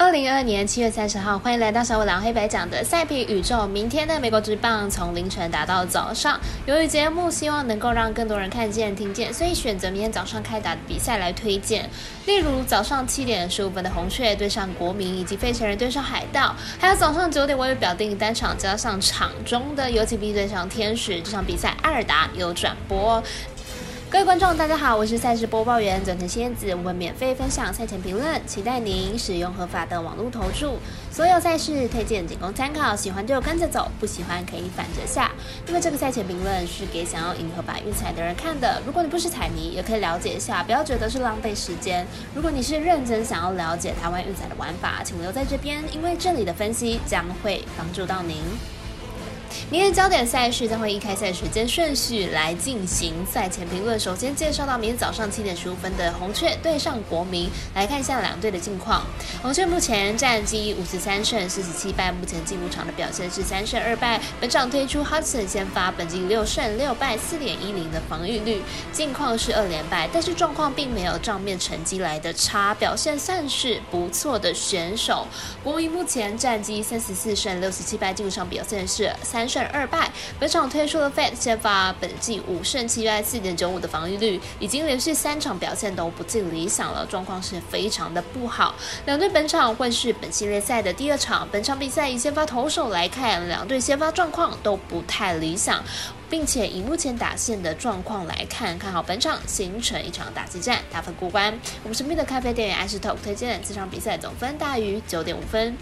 二零二二年七月三十号，欢迎来到小五郎黑白讲的赛评宇宙。明天的美国之棒从凌晨打到早上，由于节目希望能够让更多人看见、听见，所以选择明天早上开打的比赛来推荐。例如早上七点十五分的红雀对上国民，以及费城人对上海盗，还有早上九点我也表定单场加上场中的游击兵对上天使这场比赛，艾尔达有转播。各位观众，大家好，我是赛事播报员转成仙子，我们免费分享赛前评论，期待您使用合法的网络投注。所有赛事推荐仅供参考，喜欢就跟着走，不喜欢可以反着下。因为这个赛前评论是给想要赢合法运彩的人看的，如果你不是彩迷，也可以了解一下，不要觉得是浪费时间。如果你是认真想要了解台湾运彩的玩法，请留在这边，因为这里的分析将会帮助到您。明天焦点赛事将会依开赛时间顺序来进行赛前评论。首先介绍到明天早上七点十五分的红雀对上国民，来看一下两队的近况。红雀目前战绩五十三胜四十七败，目前进入场的表现是三胜二败。本场推出 Hudson 先发，本季六胜六败，四点一零的防御率，近况是二连败，但是状况并没有账面成绩来的差，表现算是不错的选手。国民目前战绩三十四胜六十七败，进入场表现是三胜。二败，本场推出了 Fed 先发，本季五胜七败，四点九五的防御率，已经连续三场表现都不尽理想了，状况是非常的不好。两队本场会是本系列赛的第二场，本场比赛以先发投手来看，两队先发状况都不太理想，并且以目前打线的状况来看，看好本场形成一场打击战，打分过关。我们身边的咖啡店员 Ash Talk 推荐这场比赛总分大于九点五分。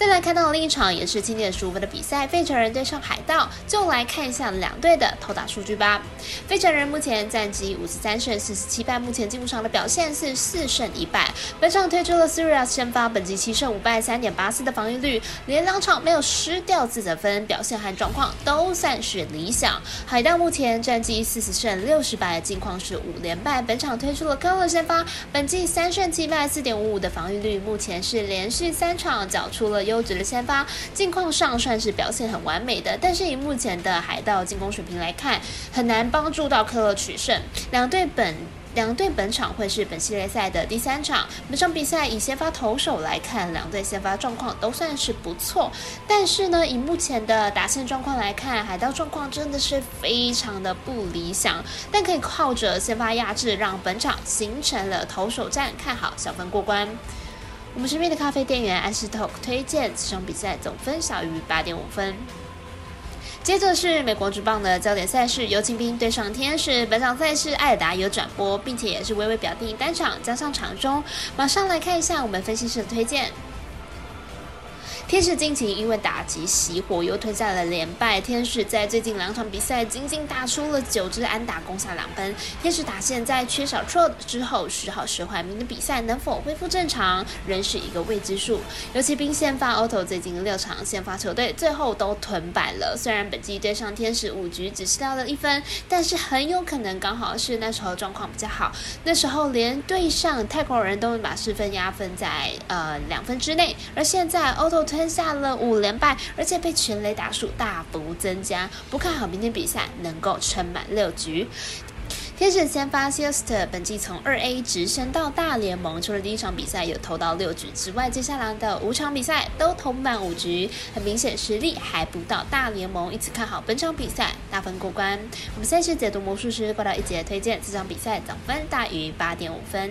再来看到另一场也是经典十五分的比赛，费城人对上海盗，就来看一下两队的投打数据吧。费城人目前战绩五十三胜四十七败，目前进入场的表现是四胜一败。本场推出了 Sirius 先发，本季七胜五败，三点八四的防御率，连两场没有失掉自责分，表现和状况都算是理想。海盗目前战绩四十胜六十败，近况是五连败。本场推出了科勒先发，本季三胜七败，四点五五的防御率，目前是连续三场缴出了。优质的先发，近况上算是表现很完美的，但是以目前的海盗进攻水平来看，很难帮助到科勒取胜。两队本两队本场会是本系列赛的第三场，本场比赛以先发投手来看，两队先发状况都算是不错，但是呢，以目前的打线状况来看，海盗状况真的是非常的不理想，但可以靠着先发压制，让本场形成了投手战，看好小分过关。我们身边的咖啡店员安士 Talk 推荐此场比赛总分小于八点五分。接着是美国职棒的焦点赛事，游骑兵对上天使。本场赛事艾尔达有转播，并且也是微微表定单场加上场中。马上来看一下我们分析师的推荐。天使近期因为打击熄火，又吞下了连败。天使在最近两场比赛仅仅打出了九支安打，攻下两分。天使打线在缺少 Trot 之后，时好时坏，明天比赛能否恢复正常，仍是一个未知数。尤其兵线发 Auto 最近六场先发球队最后都吞败了。虽然本季对上天使五局只吃到了一分，但是很有可能刚好是那时候状况比较好，那时候连对上泰国人都能把四分压分在呃两分之内，而现在 Auto 吞。下了五连败，而且被全垒打数大幅增加，不看好明天比赛能够撑满六局。天使先发 s i s t e r 本季从二 A 直升到大联盟，除了第一场比赛有投到六局之外，接下来的五场比赛都投满五局，很明显实力还不到大联盟，因此看好本场比赛大分过关。我们赛事解读魔术师报道一节推荐，这场比赛总分大于八点五分。